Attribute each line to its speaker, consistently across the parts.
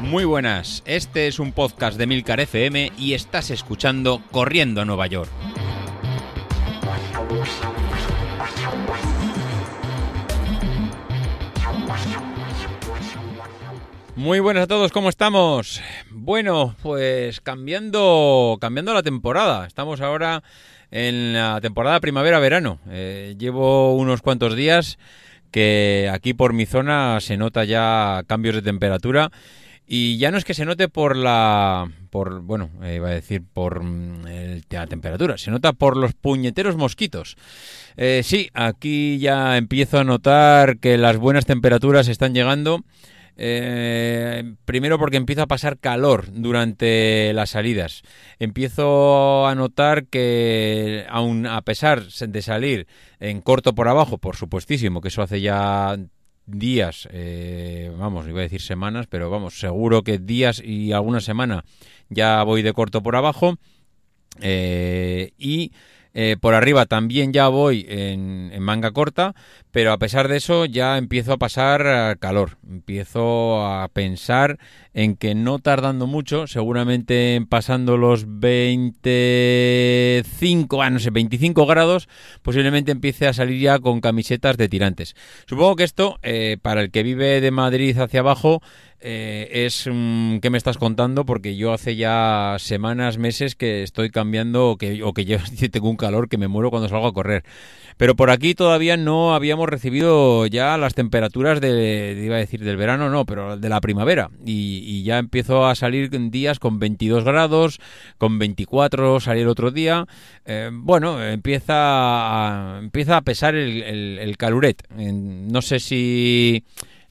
Speaker 1: Muy buenas, este es un podcast de Milcar FM y estás escuchando Corriendo a Nueva York. Muy buenas a todos, ¿cómo estamos? Bueno, pues cambiando, cambiando la temporada. Estamos ahora en la temporada primavera-verano. Eh, llevo unos cuantos días que aquí por mi zona se nota ya cambios de temperatura y ya no es que se note por la por bueno, eh, iba a decir por mm, el, la temperatura, se nota por los puñeteros mosquitos. Eh, sí, aquí ya empiezo a notar que las buenas temperaturas están llegando. Eh, primero porque empieza a pasar calor durante las salidas. Empiezo a notar que, aun a pesar de salir en corto por abajo, por supuestísimo, que eso hace ya días, eh, vamos, iba a decir semanas, pero vamos, seguro que días y alguna semana ya voy de corto por abajo. Eh, y eh, por arriba también ya voy en, manga corta, pero a pesar de eso ya empiezo a pasar eh, calor. Empiezo a pensar en que no tardando mucho, seguramente pasando los 25, ah, no sé, 25 grados, posiblemente empiece a salir ya con camisetas de tirantes. Supongo que esto, eh, para el que vive de Madrid hacia abajo, eh, es mm, ¿qué me estás contando? Porque yo hace ya semanas, meses que estoy cambiando o que, o que yo tengo un calor que me muero cuando salgo a correr. Pero por aquí todavía no habíamos recibido ya las temperaturas de, iba a decir del verano, no, pero de la primavera. Y, ya empiezo a salir días con 22 grados, con 24 salir otro día. Eh, bueno, empieza a, empieza a pesar el, el, el caluret. No sé si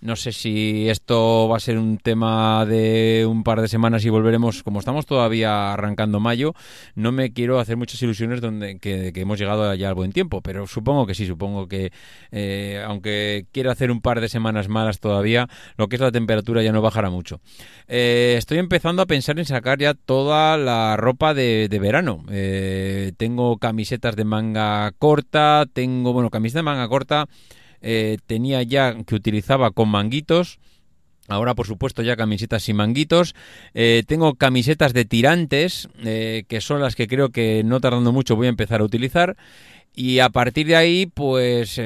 Speaker 1: no sé si esto va a ser un tema de un par de semanas y volveremos, como estamos todavía arrancando mayo, no me quiero hacer muchas ilusiones donde que, hemos llegado ya al buen tiempo, pero supongo que sí, supongo que eh, aunque quiera hacer un par de semanas malas todavía, lo que es la temperatura ya no bajará mucho. Eh, estoy empezando a pensar en sacar ya toda la ropa de, verano. Eh, tengo camisetas de manga corta, tengo, bueno, camiseta de manga corta. Eh, tenía ya que utilizaba con manguitos. Ahora, por supuesto, ya camisetas sin manguitos. Eh, tengo camisetas de tirantes, eh, que son las que creo que no tardando mucho voy a empezar a utilizar. Y a partir de ahí, pues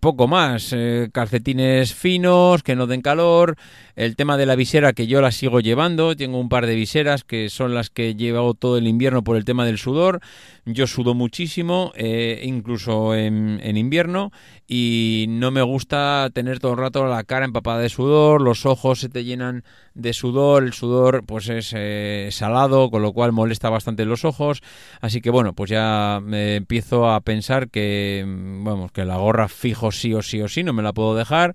Speaker 1: poco más. calcetines finos, que no den calor. El tema de la visera, que yo la sigo llevando. Tengo un par de viseras que son las que he llevado todo el invierno por el tema del sudor. Yo sudo muchísimo, incluso en, en invierno y no me gusta tener todo el rato la cara empapada de sudor, los ojos se te llenan de sudor, el sudor pues es eh, salado, con lo cual molesta bastante los ojos, así que bueno, pues ya empiezo a pensar que mm, vamos, que la gorra fijo sí o sí o sí, no me la puedo dejar.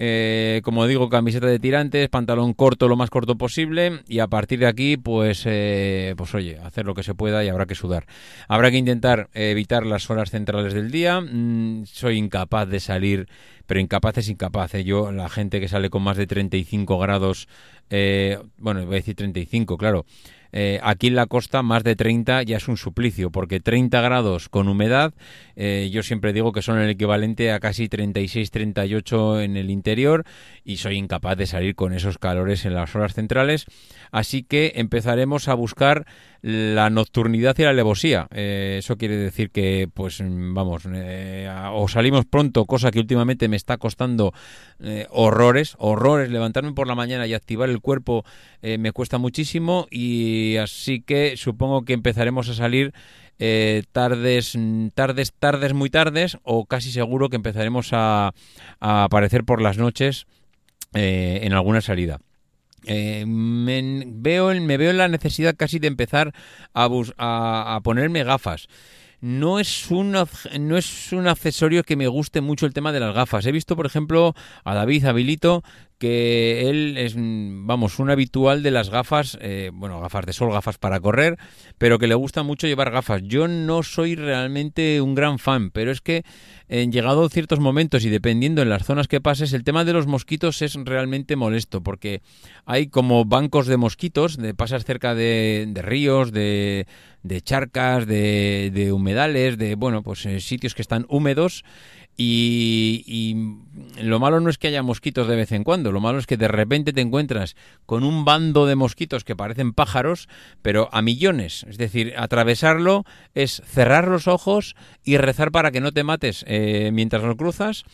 Speaker 1: Eh, como digo, camiseta de tirantes, pantalón corto lo más corto posible y a partir de aquí, pues, eh, pues oye, hacer lo que se pueda y habrá que sudar. Habrá que intentar evitar las horas centrales del día. Mm, soy incapaz de salir, pero incapaz es incapaz. ¿eh? Yo, la gente que sale con más de 35 grados, bueno, voy a decir 35, claro. Eh, aquí en la costa más de 30 ya es un suplicio, porque 30 grados con humedad, eh, yo siempre digo que son el equivalente a casi 36-38 en el interior y soy incapaz de salir con esos calores en las horas centrales. Así que empezaremos a buscar la nocturnidad y la alevosía. Eh, eso quiere decir que, pues, vamos, eh, o salimos pronto, cosa que últimamente me está costando eh, horrores, horrores. Levantarme por la mañana y activar el cuerpo me cuesta muchísimo y así que supongo que empezaremos a salir tardes, tardes, tardes, muy tardes o casi seguro que empezaremos a aparecer por las noches en alguna salida. Eh, me, veo, me veo la necesidad casi de empezar a, a, ponerme gafas. No es, un, no es un accesorio que me guste mucho el tema de las gafas. He visto, por ejemplo, a David Habilito que él es, vamos, un habitual de las gafas, eh, bueno, gafas de sol, gafas para correr, pero que le gusta mucho llevar gafas. Yo no soy realmente un gran fan, pero es que en llegado ciertos momentos y dependiendo en las zonas que pases, el tema de los mosquitos es realmente molesto, porque hay como bancos de mosquitos, de pasas cerca de, ríos, de, de charcas, de, de, humedales, de, bueno, pues eh, sitios que están húmedos Y, lo malo no es que haya mosquitos de vez en cuando, lo malo es que de repente te encuentras con un bando de mosquitos que parecen pájaros, pero a millones. Es decir, atravesarlo es cerrar los ojos y rezar para que no te mates eh, mientras lo cruzas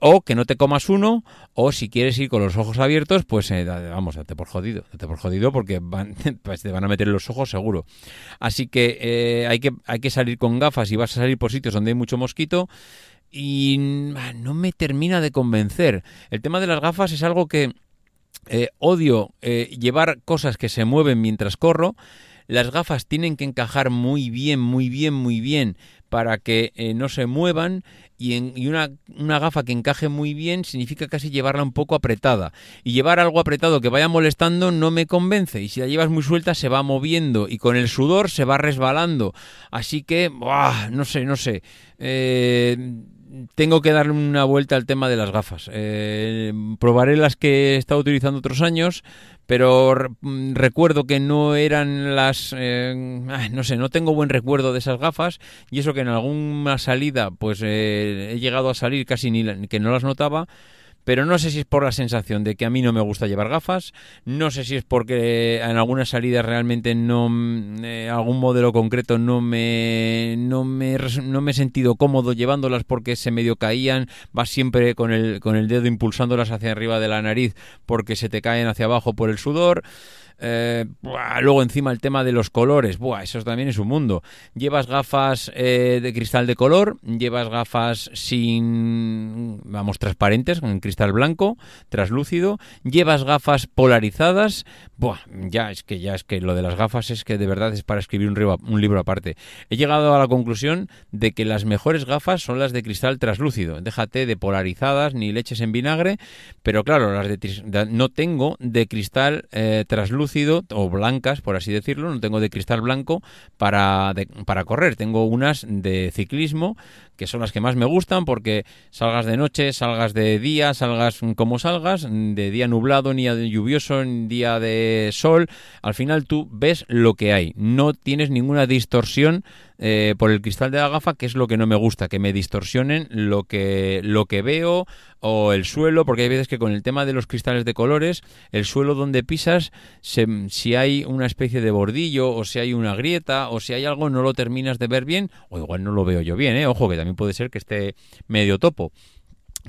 Speaker 1: o que no te comas uno, o si quieres ir con los ojos abiertos, pues eh, vamos, date por jodido, date por jodido porque van, pues te van a meter los ojos seguro. Así que, eh, hay que hay que salir con gafas y vas a salir por sitios donde hay mucho mosquito y ah, no me termina de convencer. El tema de las gafas es algo que eh, odio llevar cosas que se mueven mientras corro. Las gafas tienen que encajar muy bien, muy bien, muy bien para que no se muevan y, una, una, gafa que encaje muy bien significa casi llevarla un poco apretada. Y llevar algo apretado que vaya molestando no me convence. Y si la llevas muy suelta se va moviendo y con el sudor se va resbalando. Así que, no sé, no sé. Eh, tengo que darle una vuelta al tema de las gafas. Eh, probaré las que he estado utilizando otros años, pero mm, recuerdo que no eran las... Eh, no sé, no tengo buen recuerdo de esas gafas y eso que en alguna salida pues eh, he llegado a salir casi ni que no las notaba pero no sé si es por la sensación de que a mí no me gusta llevar gafas, no sé si es porque en algunas salidas realmente no, eh, algún modelo concreto no me, no me, no me he sentido cómodo llevándolas porque se medio caían, vas siempre con el, con el dedo impulsándolas hacia arriba de la nariz porque se te caen hacia abajo por el sudor. Eh, luego encima el tema de los colores, buah, eso también es un mundo. Llevas gafas eh, de cristal de color, llevas gafas sin, vamos, transparentes, con cristal blanco, traslúcido, llevas gafas polarizadas, buah, ya es que ya es que lo de las gafas es que de verdad es para escribir un, libro aparte. He llegado a la conclusión de que las mejores gafas son las de cristal traslúcido. Déjate de polarizadas ni leches en vinagre, pero claro, las de, no tengo de cristal eh, traslúcido o blancas, por así decirlo, no tengo de cristal blanco para, para correr, tengo unas de ciclismo que son las que más me gustan porque salgas de noche, salgas de día, salgas como salgas, de día nublado, ni de lluvioso, ni día de sol, al final tú ves lo que hay, no tienes ninguna distorsión eh, por el cristal de la gafa, que es lo que no me gusta, que me distorsionen lo que, lo que veo o el suelo, porque hay veces que con el tema de los cristales de colores, el suelo donde pisas, si hay una especie de bordillo o si hay una grieta o si hay algo, no lo terminas de ver bien, o igual no lo veo yo bien, ¿eh? ojo que también puede ser que esté medio topo.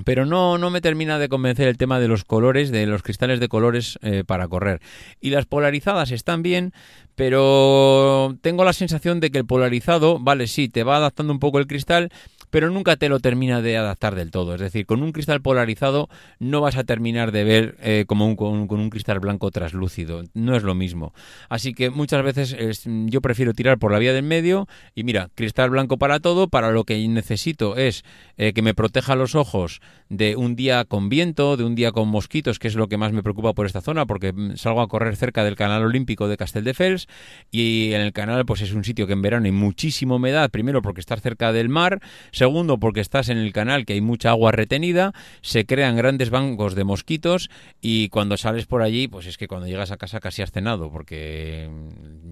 Speaker 1: Pero no, no me termina de convencer el tema de los colores, de los cristales de colores eh, para correr. Y las polarizadas están bien, pero tengo la sensación de que el polarizado, vale, sí, te va adaptando un poco el cristal, pero nunca te lo termina de adaptar del todo. Es decir, con un cristal polarizado no vas a terminar de ver eh, como un, con, un cristal blanco traslúcido. No es lo mismo. Así que muchas veces yo prefiero tirar por la vía del medio y mira, cristal blanco para todo. Para lo que necesito es eh, que me proteja los ojos de un día con viento, de un día con mosquitos, que es lo que más me preocupa por esta zona, porque mm, salgo a correr cerca del canal olímpico de Casteldefels y en el canal pues es un sitio que en verano hay muchísima humedad, primero porque está cerca del mar, Segundo, porque estás en el canal que hay mucha agua retenida, se crean grandes bancos de mosquitos y cuando sales por allí, pues es que cuando llegas a casa casi has cenado porque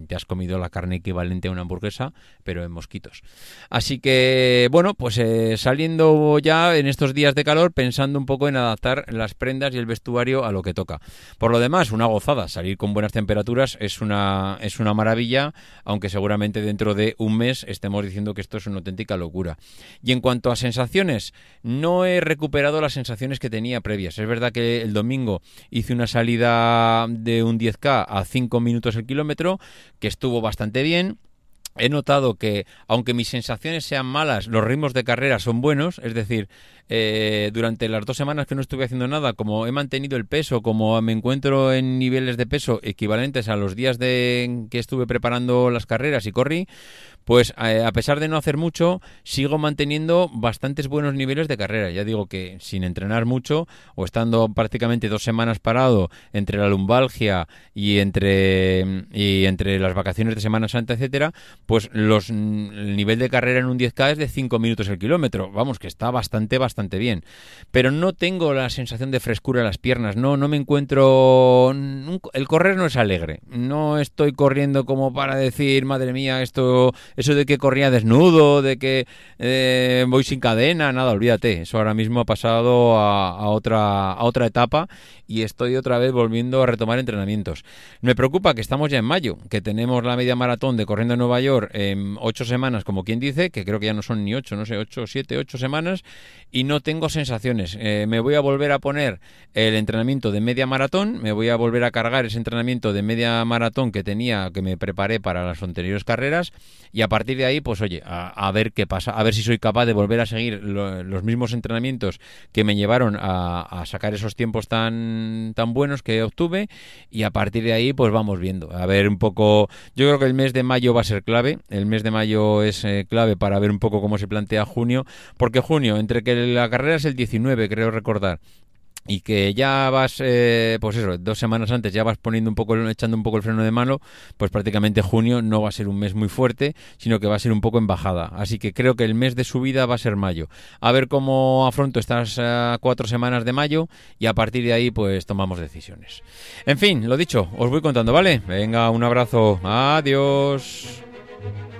Speaker 1: te has comido la carne equivalente a una hamburguesa, pero en mosquitos. Así que, bueno, pues eh, saliendo ya en estos días de calor, pensando un poco en adaptar las prendas y el vestuario a lo que toca. Por lo demás, una gozada. Salir con buenas temperaturas es una, es una maravilla, aunque seguramente dentro de un mes estemos diciendo que esto es una auténtica locura. Y en cuanto a sensaciones, no he recuperado las sensaciones que tenía previas. Es verdad que el domingo hice una salida de un 10K a 5 minutos el kilómetro, que estuvo bastante bien he notado que, aunque mis sensaciones sean malas, los ritmos de carrera son buenos, es decir, eh, durante las dos semanas que no estuve haciendo nada, como he mantenido el peso, como me encuentro en niveles de peso equivalentes a los días de que estuve preparando las carreras y corrí, pues a pesar de no hacer mucho, sigo manteniendo bastantes buenos niveles de carrera. Ya digo que sin entrenar mucho o estando prácticamente dos semanas parado entre la lumbalgia y entre, y entre las vacaciones de Semana Santa, etcétera, pues los, el nivel de carrera en un 10K es de 5 minutos el kilómetro. Vamos, que está bastante, bastante bien. Pero no tengo la sensación de frescura en las piernas, no, no me encuentro... El correr no es alegre. No estoy corriendo como para decir, madre mía, esto, eso de que corría desnudo, de que eh, voy sin cadena, nada, olvídate. Eso ahora mismo ha pasado a, otra, a otra etapa y estoy otra vez volviendo a retomar entrenamientos. Me preocupa que estamos ya en mayo, que tenemos la media maratón de corriendo en Nueva York en ocho semanas, como quien dice, que creo que ya no son ni ocho, no sé, ocho, siete, ocho semanas, y no tengo sensaciones. Eh, me voy a volver a poner el entrenamiento de media maratón, me voy a volver a cargar ese entrenamiento de media maratón que tenía, que me preparé para las anteriores carreras, y a partir de ahí, pues oye, a, ver qué pasa, a ver si soy capaz de volver a seguir los mismos entrenamientos que me llevaron a sacar esos tiempos tan tan, buenos que obtuve y a partir de ahí pues vamos viendo. A ver un poco, yo creo que el mes de mayo va a ser el mes de mayo es eh, clave para ver un poco cómo se plantea junio, porque junio, entre que la carrera es el 19, creo recordar, y que ya vas, eh, pues eso, dos semanas antes ya vas poniendo un poco, echando un poco el freno de mano, pues prácticamente junio no va a ser un mes muy fuerte, sino que va a ser un poco en bajada. Así que creo que el mes de subida va a ser mayo. A ver cómo afronto estas eh, cuatro semanas de mayo y a partir de ahí pues tomamos decisiones. En fin, lo dicho, os voy contando, ¿vale? Venga, un abrazo. Adiós. thank you